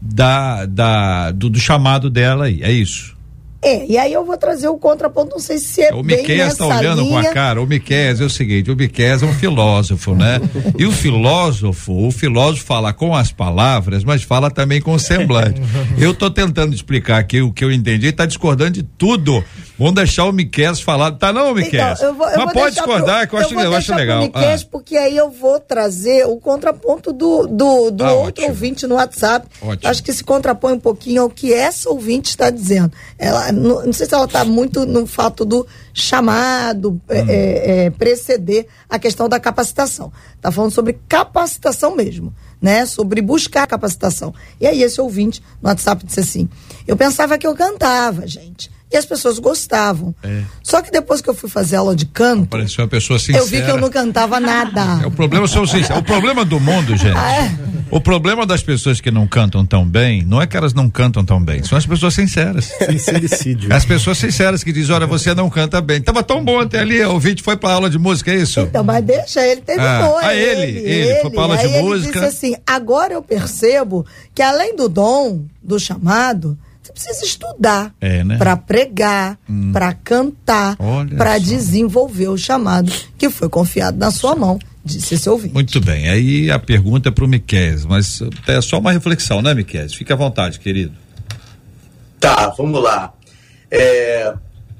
da, da do, do chamado dela aí. É isso. É, e aí eu vou trazer o contraponto, não sei se é O nessa está olhando com a linha. cara. O Miqueias é o seguinte: o Miqueias é um filósofo, né? E o filósofo, o filósofo fala com as palavras, mas fala também com o semblante. Eu estou tentando explicar aqui o que eu entendi, está discordando de tudo. Vamos deixar o Miqueias falar. Tá não, Miqueias? Então, eu vou, eu mas vou pode discordar, pro- que eu acho, vou eu acho legal. Miqueias, Ah, porque aí eu vou trazer o contraponto do, do, do Ah, outro ótimo. ouvinte no WhatsApp. Ótimo. Acho que se contrapõe um pouquinho ao que essa ouvinte está dizendo. Ela, não, não sei se ela está muito no fato do chamado é, Hum. é, é, preceder a questão da capacitação. Está falando sobre capacitação mesmo, né? Sobre buscar capacitação. E aí esse ouvinte no WhatsApp disse assim: eu pensava que eu cantava, gente. E as pessoas gostavam. É. Só que depois que eu fui fazer aula de canto, Pareceu uma pessoa sincera. eu vi que eu não cantava nada. É, o problema são sinceros. O problema do mundo, gente. Ah, é? O problema das pessoas que não cantam tão bem, não é que elas não cantam tão bem, são as pessoas sinceras. Sincericídio. As pessoas sinceras que dizem, olha, você não canta bem. Tava tão bom até ali, o ouvinte foi pra aula de música, é isso? Então, mas deixa, ele terminou. Ah, ah, é ele, ele, foi pra aula de Aí ele música. disse assim: agora eu percebo que além do dom, do chamado, você precisa estudar É, né? para pregar, para cantar, para desenvolver o chamado que foi confiado na sua mão, disse esse ouvinte. Muito bem, aí a pergunta é pro Miquel, mas é só uma reflexão, né, Miquel? Fique à vontade, querido. Tá, vamos lá. É,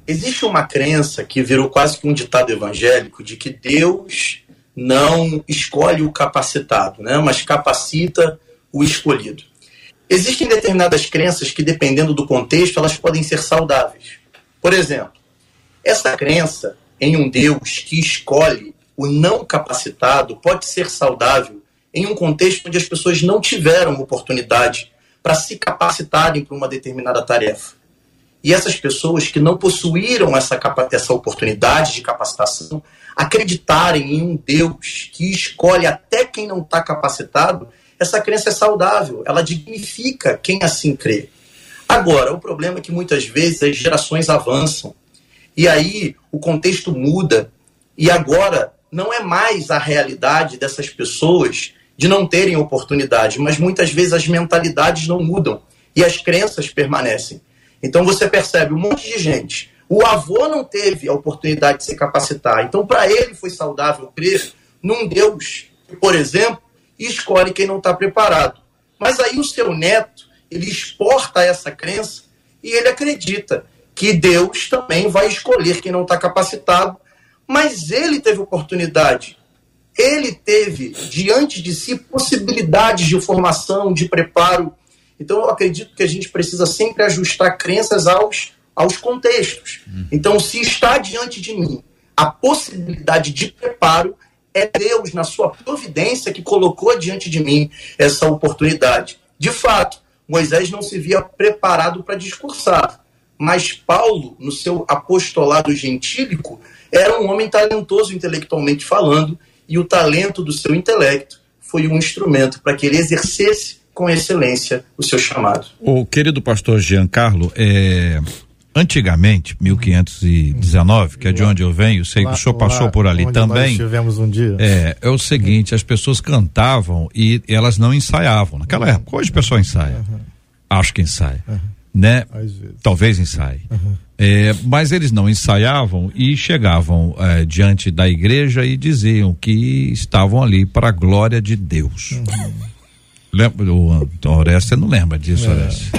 existe uma crença que virou quase que um ditado evangélico de que Deus não escolhe o capacitado, né, mas capacita o escolhido. Existem determinadas crenças que, dependendo do contexto, elas podem ser saudáveis. Por exemplo, essa crença em um Deus que escolhe o não capacitado pode ser saudável em um contexto onde as pessoas não tiveram oportunidade para se capacitarem para uma determinada tarefa. E essas pessoas que não possuíram essa, essa oportunidade de capacitação acreditarem em um Deus que escolhe até quem não está capacitado, essa crença é saudável, ela dignifica quem assim crê. Agora, o problema é que muitas vezes as gerações avançam e aí o contexto muda e agora não é mais a realidade dessas pessoas de não terem oportunidade, mas muitas vezes as mentalidades não mudam e as crenças permanecem. Então você percebe um monte de gente. O avô não teve a oportunidade de se capacitar, então para ele foi saudável crer num Deus por exemplo, escolhe quem não está preparado. Mas aí o seu neto ele exporta essa crença e ele acredita que Deus também vai escolher quem não está capacitado, mas ele teve oportunidade. Ele teve diante de si possibilidades de formação, de preparo. Então eu acredito que a gente precisa sempre ajustar crenças aos, aos contextos. Então, se está diante de mim a possibilidade de preparo, é Deus, na sua providência, que colocou diante de mim essa oportunidade. De fato, Moisés não se via preparado para discursar, mas Paulo, no seu apostolado gentílico, era um homem talentoso intelectualmente falando, e o talento do seu intelecto foi um instrumento para que ele exercesse com excelência o seu chamado. O querido pastor Giancarlo, é, antigamente, 1519, que é de onde eu venho, sei que o senhor passou por ali também. Nós tivemos um dia. É, é o seguinte, as pessoas cantavam e elas não ensaiavam. Naquela época, hoje o pessoal ensaia. Acho que ensaia. Né? Às vezes. Talvez ensaie. É, mas eles não ensaiavam e chegavam é, diante da igreja e diziam que estavam ali para a glória de Deus. Lembra, o, o Orestes, você não lembra disso, Orestes?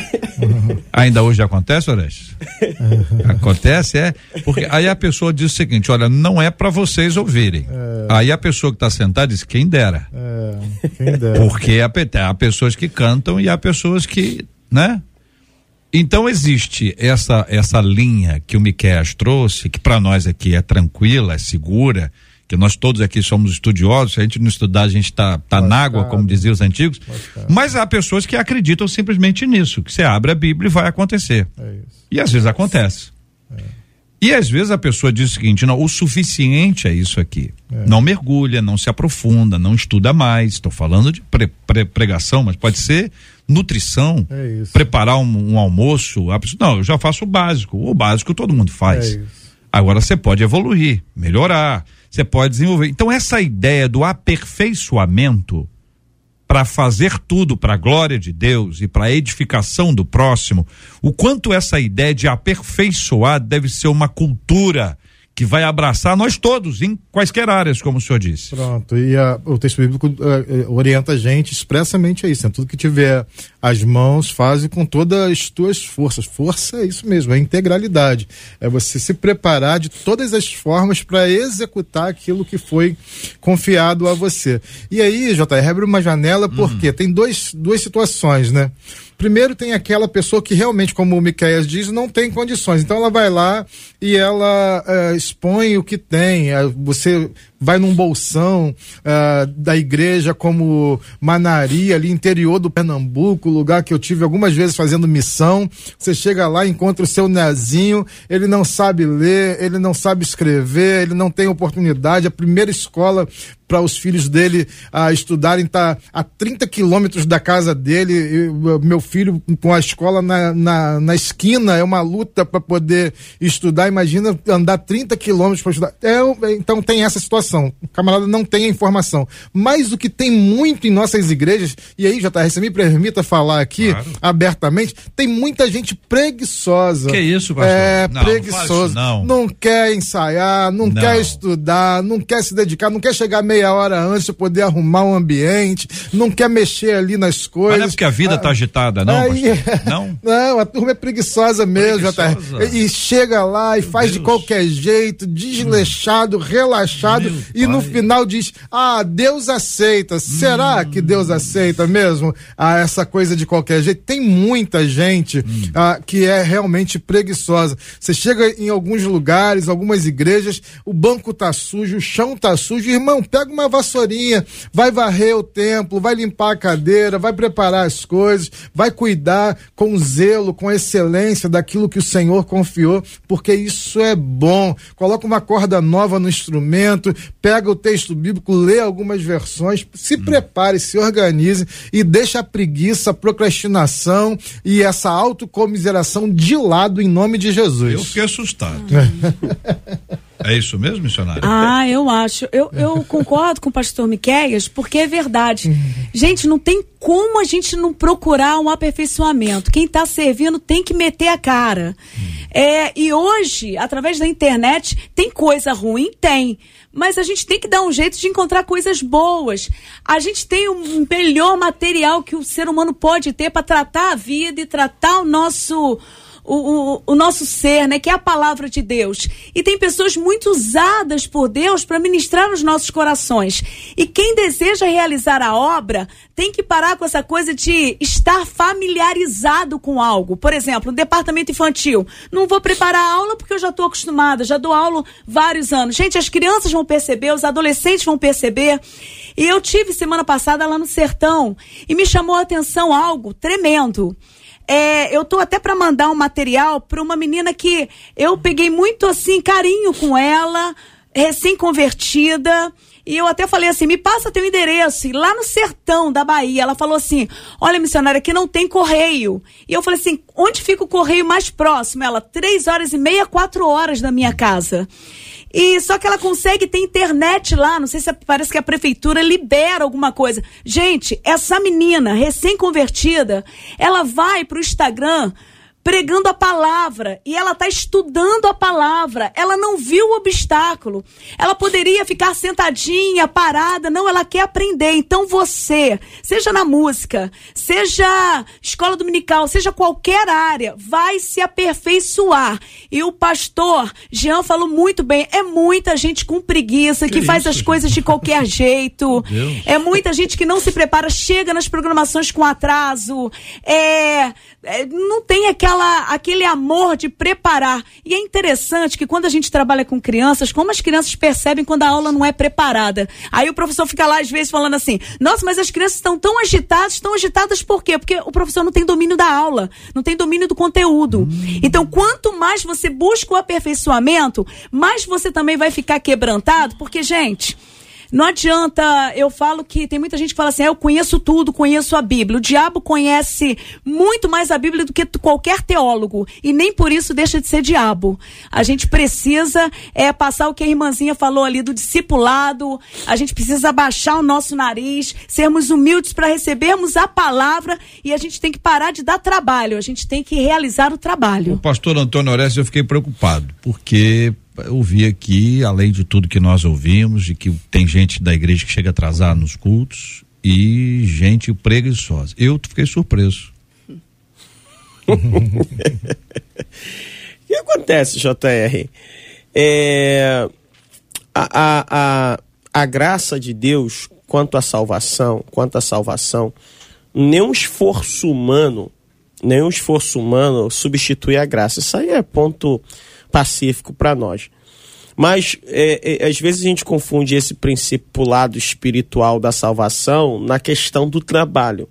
Ainda hoje acontece, Orestes? Acontece, é. Porque aí a pessoa diz o seguinte: olha, não é para vocês ouvirem. Aí a pessoa que está sentada diz: quem dera. É, quem dera. Porque há, há pessoas que cantam e há pessoas que, né? Então existe essa essa linha que o Miqueias trouxe, que para nós aqui é tranquila, é segura, que nós todos aqui somos estudiosos, se a gente não estudar, a gente está tá, tá na água, como diziam os antigos. Mas há pessoas que acreditam simplesmente nisso, que você abre a Bíblia e vai acontecer. É e às vezes acontece. É. E às vezes a pessoa diz o seguinte: não, o suficiente é isso aqui. É. Não mergulha, não se aprofunda, não estuda mais. Estou falando de pre, pre, pregação, mas pode ser nutrição, é preparar um, um, almoço. Não, eu já faço o básico. O básico todo mundo faz. É Agora você pode evoluir, melhorar, você pode desenvolver. Então, essa ideia do aperfeiçoamento para fazer tudo para a glória de Deus e para a edificação do próximo, o quanto essa ideia de aperfeiçoar deve ser uma cultura que vai abraçar nós todos, em quaisquer áreas, como o senhor disse. Pronto, e a, o texto bíblico uh, orienta a gente expressamente a isso. Né? Tudo que tiver as mãos, faz com todas as tuas forças. Força é isso mesmo, é integralidade. É você se preparar de todas as formas para executar aquilo que foi confiado a você. E aí, JR, abre uma janela porque uhum. tem dois, duas situações, né? Primeiro tem aquela pessoa que realmente, como o Miqueias diz, não tem condições. Então ela vai lá e ela uh, expõe o que tem. Uh, você vai num bolsão uh, da igreja como Manaria, ali interior do Pernambuco, lugar que eu tive algumas vezes fazendo missão. Você chega lá, encontra o seu nezinho, ele não sabe ler, ele não sabe escrever, ele não tem oportunidade. A primeira escola para os filhos dele a uh, estudarem está a 30 quilômetros da casa dele. Eu, meu filho com a escola na, na, na esquina é uma luta para poder estudar. Imagina andar 30 quilômetros para estudar. É, então tem essa situação informação. O camarada não tem a informação. Mas o que tem muito em nossas igrejas, e aí, JR, você me permita falar aqui claro. abertamente, tem muita gente preguiçosa. Que isso, pastor? É, não, preguiçosa. Não, não. não, quer ensaiar, não, não, quer estudar, não quer se dedicar, não quer chegar meia hora antes para poder arrumar um ambiente, não quer mexer ali nas coisas. Mas não é porque a vida está ah, agitada, não, aí, Não? Não, a turma é preguiçosa mesmo, preguiçosa. JR. E, e chega lá e Meu faz Deus. de qualquer jeito, desleixado, hum. relaxado. E no final diz: Ah, Deus aceita. Hum. Será que Deus aceita mesmo ah, essa coisa de qualquer jeito? Tem muita gente hum. ah, que é realmente preguiçosa. Você chega em alguns lugares, algumas igrejas, o banco tá sujo, o chão tá sujo. Irmão, pega uma vassourinha, vai varrer o templo, vai limpar a cadeira, vai preparar as coisas, vai cuidar com zelo, com excelência daquilo que o Senhor confiou, porque isso é bom. Coloca uma corda nova no instrumento, pega o texto bíblico, lê algumas versões, se hum. prepare, se organize e deixa a preguiça, a procrastinação e essa autocomiseração de lado em nome de Jesus. Eu fiquei assustado. É isso mesmo, missionário? Ah, eu acho. Eu, eu concordo com o pastor Miqueias, porque é verdade. Gente, não tem como a gente não procurar um aperfeiçoamento. Quem está servindo tem que meter a cara. É, e hoje, através da internet, tem coisa ruim? Tem mas a gente tem que dar um jeito de encontrar coisas boas. A gente tem o um melhor material que o ser humano pode ter para tratar a vida e tratar o nosso o, o, o, nosso ser, né? Que é a palavra de Deus. E tem pessoas muito usadas por Deus para ministrar nos nossos corações. E quem deseja realizar a obra tem que parar com essa coisa de estar familiarizado com algo. Por exemplo, no departamento infantil. Não vou preparar a aula porque eu já estou acostumada, já dou aula vários anos. Gente, as crianças vão perceber, os adolescentes vão perceber. E eu tive semana passada lá no sertão e me chamou a atenção algo tremendo. É, eu tô até para mandar um material para uma menina que eu peguei muito assim carinho com ela, recém-convertida. E eu até falei assim: me passa teu endereço. E lá no sertão da Bahia, ela falou assim: olha, missionária, aqui não tem correio. E eu falei assim: onde fica o correio mais próximo? Ela, três horas e meia, quatro horas da minha casa. E só que ela consegue ter internet lá, não sei se parece que a prefeitura libera alguma coisa. Gente, essa menina recém-convertida, ela vai pro Instagram pregando a palavra e ela está estudando a palavra. Ela não viu o obstáculo. Ela poderia ficar sentadinha, parada. Não, ela quer aprender. Então você, seja na música, seja escola dominical, seja qualquer área, vai se aperfeiçoar. E o pastor Jean falou muito bem. É muita gente com preguiça que, que faz isso, as coisas de qualquer jeito. É muita gente que não se prepara, chega nas programações com atraso. É, é não tem aquela aquela, aquele amor de preparar. E é interessante que quando a gente trabalha com crianças, como as crianças percebem quando a aula não é preparada. Aí o professor fica lá às vezes falando assim: "Nossa, mas as crianças estão tão agitadas, estão agitadas por quê? Porque o professor não tem domínio da aula, não tem domínio do conteúdo. Hum. Então, quanto mais você busca o aperfeiçoamento, mais você também vai ficar quebrantado, porque gente, não adianta, eu falo que tem muita gente que fala assim, ah, eu conheço tudo, conheço a Bíblia. O diabo conhece muito mais a Bíblia do que qualquer teólogo. E nem por isso deixa de ser diabo. A gente precisa é, passar o que a irmãzinha falou ali do discipulado. A gente precisa abaixar o nosso nariz, sermos humildes para recebermos a palavra e a gente tem que parar de dar trabalho. A gente tem que realizar o trabalho. O pastor Antônio Orestes, eu fiquei preocupado, porque ouvi aqui, além de tudo que nós ouvimos, de que tem gente da igreja que chega atrasado nos cultos e gente preguiçosa. Eu fiquei surpreso. o que acontece, JR? É, a, a, a, a graça de Deus quanto à salvação, quanto à salvação, nenhum esforço humano, nenhum esforço humano substitui a graça. Isso aí é ponto pacífico para nós. Mas é, é, às vezes a gente confunde esse princípio lado espiritual da salvação na questão do trabalho.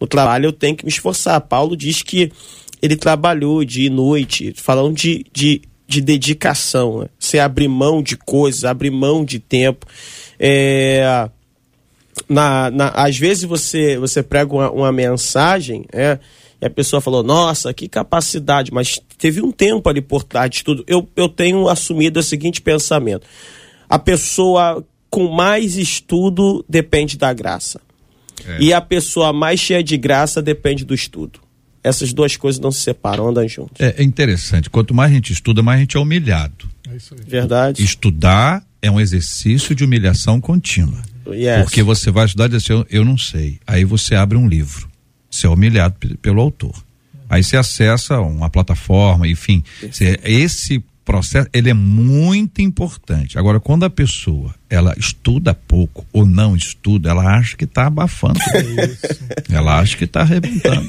No trabalho eu tenho que me esforçar. Paulo diz que ele trabalhou dia e noite, falando de, de, de dedicação. Né? Você abrir mão de coisas, abrir mão de tempo. É, na, na, às vezes você, você prega uma, uma mensagem, é, e a pessoa falou, nossa, que capacidade, mas teve um tempo ali por trás de tudo. Eu, eu tenho assumido o seguinte pensamento: a pessoa com mais estudo depende da graça. É. E a pessoa mais cheia de graça depende do estudo. Essas duas coisas não se separam, andam juntos. É, é interessante. Quanto mais a gente estuda, mais a gente é humilhado. É isso aí. Verdade. Estudar é um exercício de humilhação contínua. Yes. Porque você vai estudar e dizer assim, eu, eu não sei. Aí você abre um livro ser humilhado pelo autor. Aí você acessa uma plataforma, enfim. esse processo, ele é muito importante. Agora, quando a pessoa, ela estuda pouco ou não estuda, ela acha que está abafando. É ela acha que está arrebentando.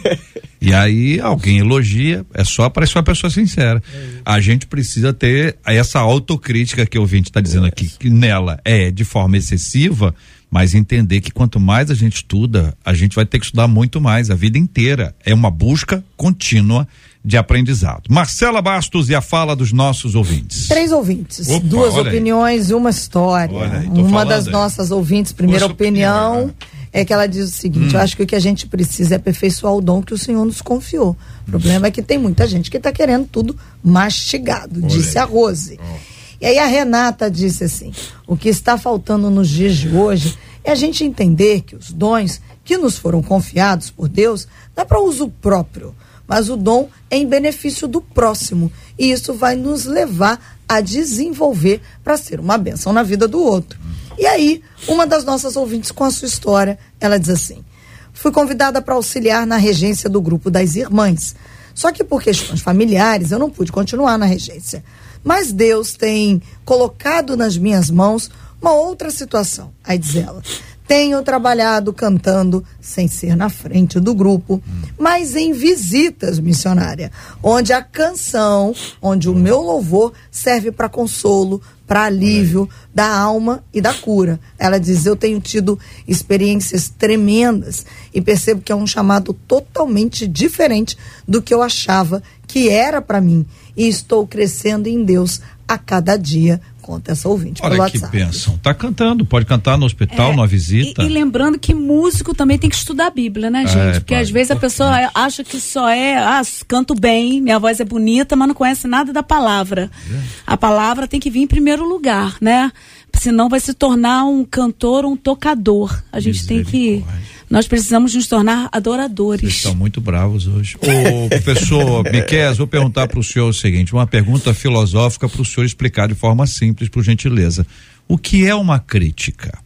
E aí alguém elogia, é só para ser uma pessoa sincera. É a gente precisa ter essa autocrítica que o ouvinte está dizendo aqui, que nela é de forma excessiva, mas entender que quanto mais a gente estuda, a gente vai ter que estudar muito mais a vida inteira. É uma busca contínua de aprendizado. Marcela Bastos e a fala dos nossos ouvintes. Três ouvintes, Opa, duas opiniões e uma história. Aí, uma das aí. nossas ouvintes, primeira opinião, opinião é que ela diz o seguinte: hum. eu acho que o que a gente precisa é aperfeiçoar o dom que o Senhor nos confiou. O problema é que tem muita gente que está querendo tudo mastigado, Olha disse a Rose. Oh. E aí a Renata disse assim: o que está faltando nos dias de hoje é a gente entender que os dons que nos foram confiados por Deus não é para uso próprio, mas o dom é em benefício do próximo. E isso vai nos levar a desenvolver para ser uma benção na vida do outro. E aí, uma das nossas ouvintes com a sua história, ela diz assim: fui convidada para auxiliar na regência do grupo das irmãs. Só que por questões familiares eu não pude continuar na regência. Mas Deus tem colocado nas minhas mãos uma outra situação. Aí diz ela: tenho trabalhado cantando sem ser na frente do grupo, mas em visitas missionária, onde a canção, onde o meu louvor serve para consolo, para alívio da alma e da cura. Ela diz: Eu tenho tido experiências tremendas e percebo que é um chamado totalmente diferente do que eu achava que era para mim e estou crescendo em Deus a cada dia conta essa ouvinte Olha que bênção. Tá cantando, pode cantar no hospital, é, numa visita. E, e, lembrando que músico também tem que estudar a Bíblia, né, é, gente? É, Porque às vezes a pessoa acha que só é, ah, canto bem, minha voz é bonita, mas não conhece nada da palavra. É. A palavra tem que vir em primeiro lugar, né? Senão vai se tornar um cantor, um tocador. A gente tem que nós precisamos nos tornar adoradores. Vocês estão muito bravos hoje. Ô, professor Miquel, vou perguntar para o senhor o seguinte: uma pergunta filosófica para o senhor explicar de forma simples, por gentileza. O que é uma crítica?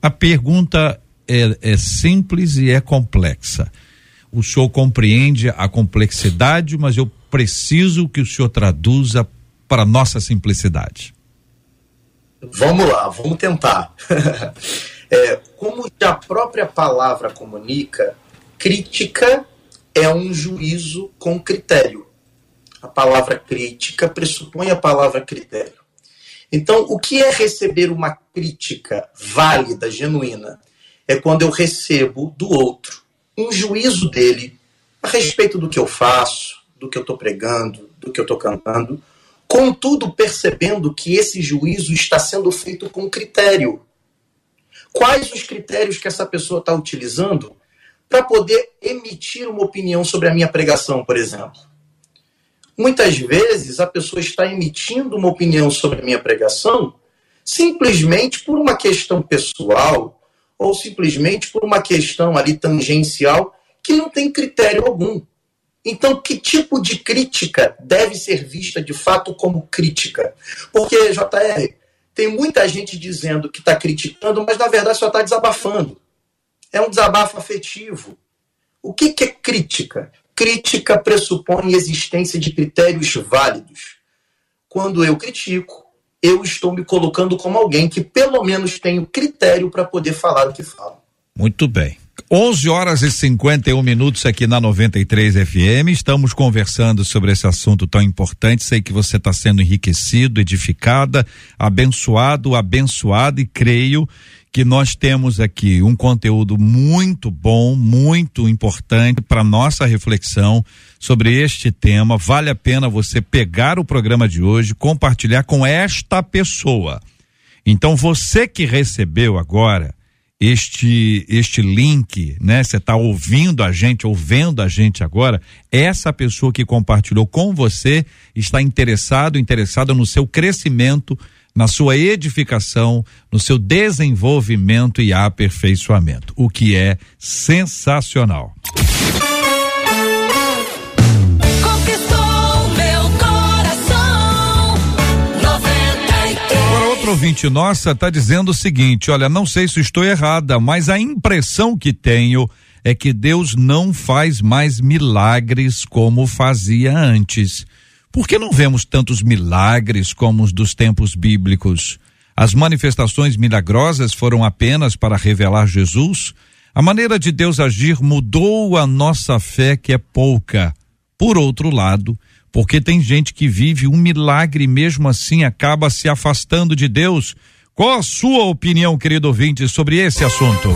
A pergunta é, é simples e é complexa. O senhor compreende a complexidade, mas eu preciso que o senhor traduza para nossa simplicidade. Vamos lá, vamos tentar. É, como a própria palavra comunica, crítica é um juízo com critério. a palavra crítica pressupõe a palavra critério. Então, o que é receber uma crítica válida, genuína? É quando eu recebo do outro um juízo dele a respeito do que eu faço, do que eu estou pregando, do que eu estou cantando, contudo percebendo que esse juízo está sendo feito com critério. Quais os critérios que essa pessoa está utilizando para poder emitir uma opinião sobre a minha pregação, por exemplo? Muitas vezes a pessoa está emitindo uma opinião sobre a minha pregação simplesmente por uma questão pessoal ou simplesmente por uma questão ali tangencial que não tem critério algum. Então, que tipo de crítica deve ser vista de fato como crítica? Porque, JR, tem muita gente dizendo que está criticando, mas na verdade só está desabafando. É um desabafo afetivo. O que, que é crítica? Crítica pressupõe existência de critérios válidos. Quando eu critico, eu estou me colocando como alguém que pelo menos tem o critério para poder falar o que fala. Muito bem. 11 horas e 51 minutos aqui na 93 FM. Estamos conversando sobre esse assunto tão importante. Sei que você está sendo enriquecido, edificada, abençoado, abençoado e creio que nós temos aqui um conteúdo muito bom, muito importante para nossa reflexão sobre este tema. Vale a pena você pegar o programa de hoje, compartilhar com esta pessoa. Então você que recebeu agora este este link, né? Você está ouvindo a gente, ouvindo a gente agora, essa pessoa que compartilhou com você está interessado, interessada no seu crescimento na sua edificação, no seu desenvolvimento e aperfeiçoamento, o que é sensacional. Ouvinte nossa está dizendo o seguinte: olha, não sei se estou errada, mas a impressão que tenho é que Deus não faz mais milagres como fazia antes. Por que não vemos tantos milagres como os dos tempos bíblicos? As manifestações milagrosas foram apenas para revelar Jesus? A maneira de Deus agir mudou a nossa fé, que é pouca. Por outro lado, porque tem gente que vive um milagre e mesmo assim acaba se afastando de Deus. Qual a sua opinião, querido ouvinte, sobre esse assunto?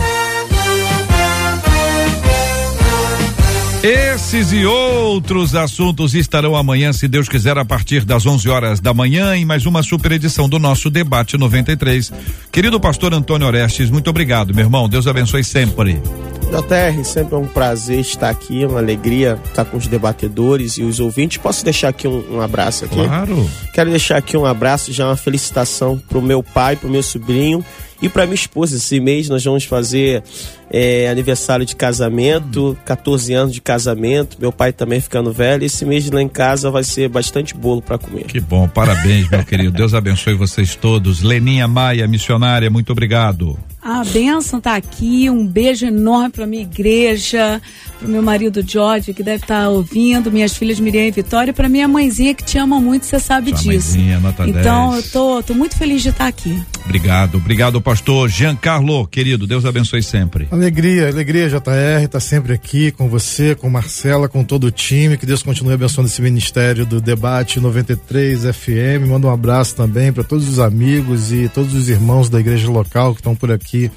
Esses e outros assuntos estarão amanhã, se Deus quiser, a partir das 11 horas da manhã, em mais uma super edição do nosso Debate 93. Querido pastor Antônio Orestes, muito obrigado, meu irmão. Deus abençoe sempre. JR, sempre é um prazer estar aqui, uma alegria estar com os debatedores e os ouvintes. Posso deixar aqui um, um abraço aqui? Claro. Quero deixar aqui um abraço, já uma felicitação para o meu pai, para o meu sobrinho e para minha esposa. Esse mês nós vamos fazer é, aniversário de casamento, 14 anos de casamento. Meu pai também ficando velho. Esse mês lá em casa vai ser bastante bolo para comer. Que bom, parabéns, meu querido. Deus abençoe vocês todos. Leninha Maia, missionária, muito obrigado. A bênção tá aqui, um beijo enorme para minha igreja, para meu marido George, que deve estar tá ouvindo, minhas filhas Miriam e Vitória, e para minha mãezinha que te ama muito, você sabe Sua disso. Mãezinha, nota então, 10. eu tô, tô muito feliz de estar tá aqui. Obrigado, obrigado, pastor Giancarlo, querido, Deus abençoe sempre. Alegria, alegria, JR, tá sempre aqui com você, com Marcela, com todo o time, que Deus continue abençoando esse ministério do Debate 93 FM. Manda um abraço também para todos os amigos e todos os irmãos da igreja local que estão por aqui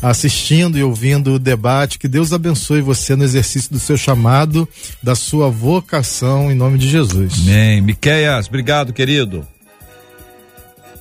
assistindo e ouvindo o debate. Que Deus abençoe você no exercício do seu chamado, da sua vocação, em nome de Jesus. Amém. Miqueias, obrigado, querido.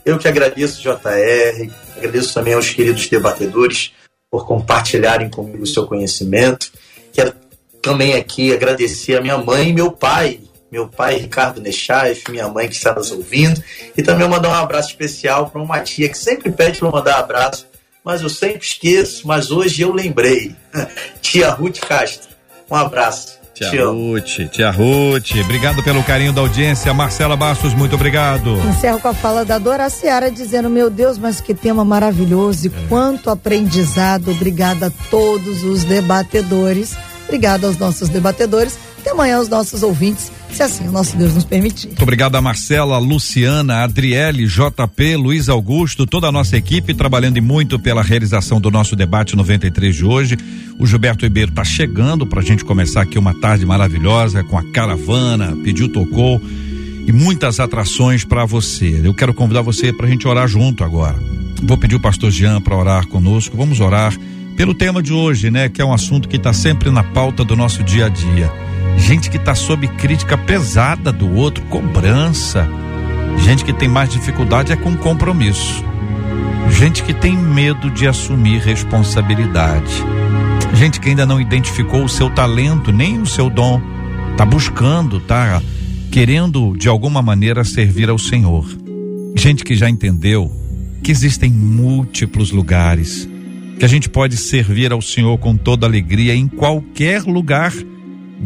Eu que agradeço, JR, agradeço também aos queridos debatedores por compartilharem comigo o seu conhecimento. Quero também aqui agradecer a minha mãe e meu pai, meu pai Ricardo Nechaif, minha mãe que está nos ouvindo, e também mandar um abraço especial para uma tia que sempre pede para mandar abraço mas eu sempre esqueço, mas hoje eu lembrei. Tia Ruth Castro, um abraço. Tia Ruth, tia Ruth, obrigado pelo carinho da audiência. Marcela Bastos, muito obrigado. Encerro com a fala da Dora Seara dizendo: Meu Deus, mas que tema maravilhoso e é. quanto aprendizado. Obrigada a todos os debatedores. Obrigada aos nossos debatedores. Até amanhã, aos nossos ouvintes se assim o nosso Deus nos permitir. Muito obrigado a Marcela, Luciana, Adriele, JP, Luiz Augusto, toda a nossa equipe trabalhando muito pela realização do nosso debate 93 de hoje. O Gilberto Ribeiro está chegando para a gente começar aqui uma tarde maravilhosa com a caravana, pediu, tocou e muitas atrações para você. Eu quero convidar você para a gente orar junto agora. Vou pedir o pastor Jean para orar conosco. Vamos orar pelo tema de hoje, né? Que é um assunto que está sempre na pauta do nosso dia a dia. Gente que está sob crítica pesada do outro, cobrança. Gente que tem mais dificuldade é com compromisso. Gente que tem medo de assumir responsabilidade. Gente que ainda não identificou o seu talento, nem o seu dom. Tá buscando, tá querendo de alguma maneira servir ao Senhor. Gente que já entendeu que existem múltiplos lugares que a gente pode servir ao Senhor com toda alegria em qualquer lugar,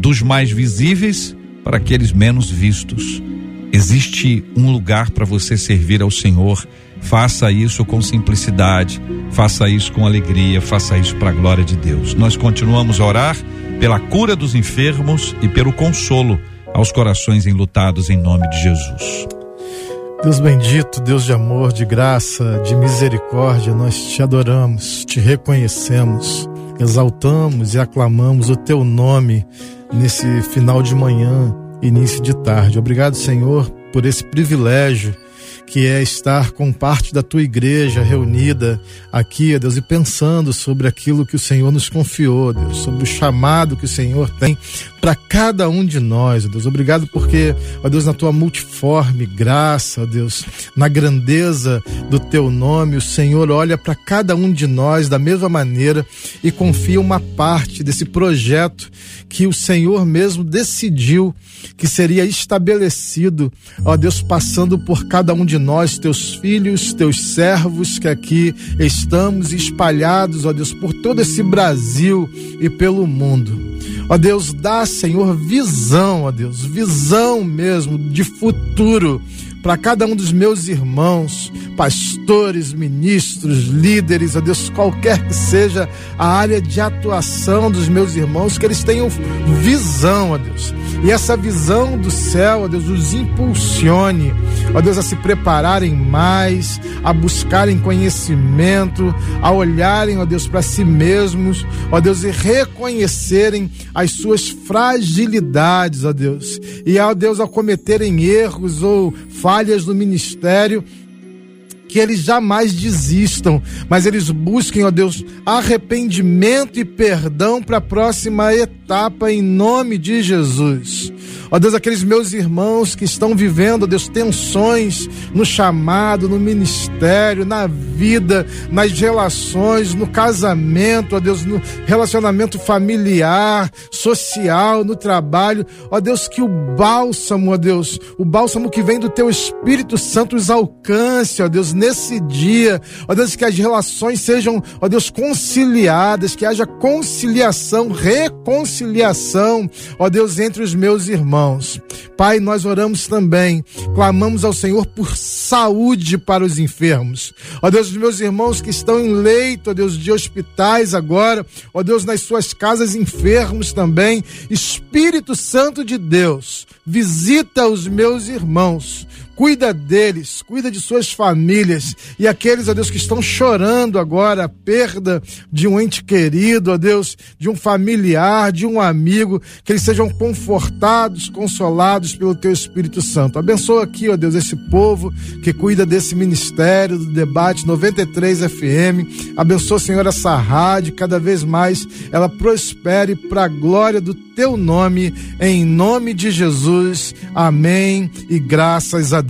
dos mais visíveis para aqueles menos vistos. Existe um lugar para você servir ao Senhor. Faça isso com simplicidade, faça isso com alegria, faça isso para a glória de Deus. Nós continuamos a orar pela cura dos enfermos e pelo consolo aos corações enlutados em nome de Jesus. Deus bendito, Deus de amor, de graça, de misericórdia, nós te adoramos, te reconhecemos, exaltamos e aclamamos o teu nome nesse final de manhã, início de tarde. Obrigado, Senhor, por esse privilégio que é estar com parte da tua igreja reunida aqui, Deus, e pensando sobre aquilo que o Senhor nos confiou, Deus, sobre o chamado que o Senhor tem para cada um de nós, Deus. Obrigado porque, ó Deus, na tua multiforme graça, ó Deus, na grandeza do teu nome, o Senhor olha para cada um de nós da mesma maneira e confia uma parte desse projeto que o Senhor mesmo decidiu que seria estabelecido, ó Deus, passando por cada um de nós, teus filhos, teus servos que aqui estamos espalhados, ó Deus, por todo esse Brasil e pelo mundo. Ó Deus, dá, Senhor, visão, ó Deus, visão mesmo de futuro para cada um dos meus irmãos, pastores, ministros, líderes, ó Deus, qualquer que seja a área de atuação dos meus irmãos, que eles tenham visão, ó Deus. E essa visão do céu, ó Deus, os impulsione, ó Deus, a se prepararem mais, a buscarem conhecimento, a olharem, ó Deus, para si mesmos, ó Deus, e reconhecerem as suas fragilidades, ó Deus. E, ó Deus, ao cometerem erros ou falhas no ministério, que eles jamais desistam, mas eles busquem, ó Deus, arrependimento e perdão para a próxima etapa em nome de Jesus. Ó Deus, aqueles meus irmãos que estão vivendo, ó Deus, tensões no chamado, no ministério, na vida, nas relações, no casamento, ó Deus, no relacionamento familiar, social, no trabalho. Ó Deus, que o bálsamo, ó Deus, o bálsamo que vem do teu Espírito Santo os alcance, ó Deus, nesse dia. Ó Deus, que as relações sejam, ó Deus, conciliadas, que haja conciliação, reconciliação, ó Deus, entre os meus irmãos. Pai, nós oramos também, clamamos ao Senhor por saúde para os enfermos. Ó Deus, os meus irmãos que estão em leito, ó Deus, de hospitais agora, ó Deus, nas suas casas enfermos também. Espírito Santo de Deus, visita os meus irmãos cuida deles, cuida de suas famílias e aqueles, ó Deus, que estão chorando agora a perda de um ente querido, ó Deus, de um familiar, de um amigo, que eles sejam confortados, consolados pelo teu Espírito Santo. Abençoa aqui, ó Deus, esse povo que cuida desse ministério do debate 93 FM. Abençoa, Senhor, essa rádio, cada vez mais ela prospere para a glória do teu nome, em nome de Jesus. Amém e graças a Deus.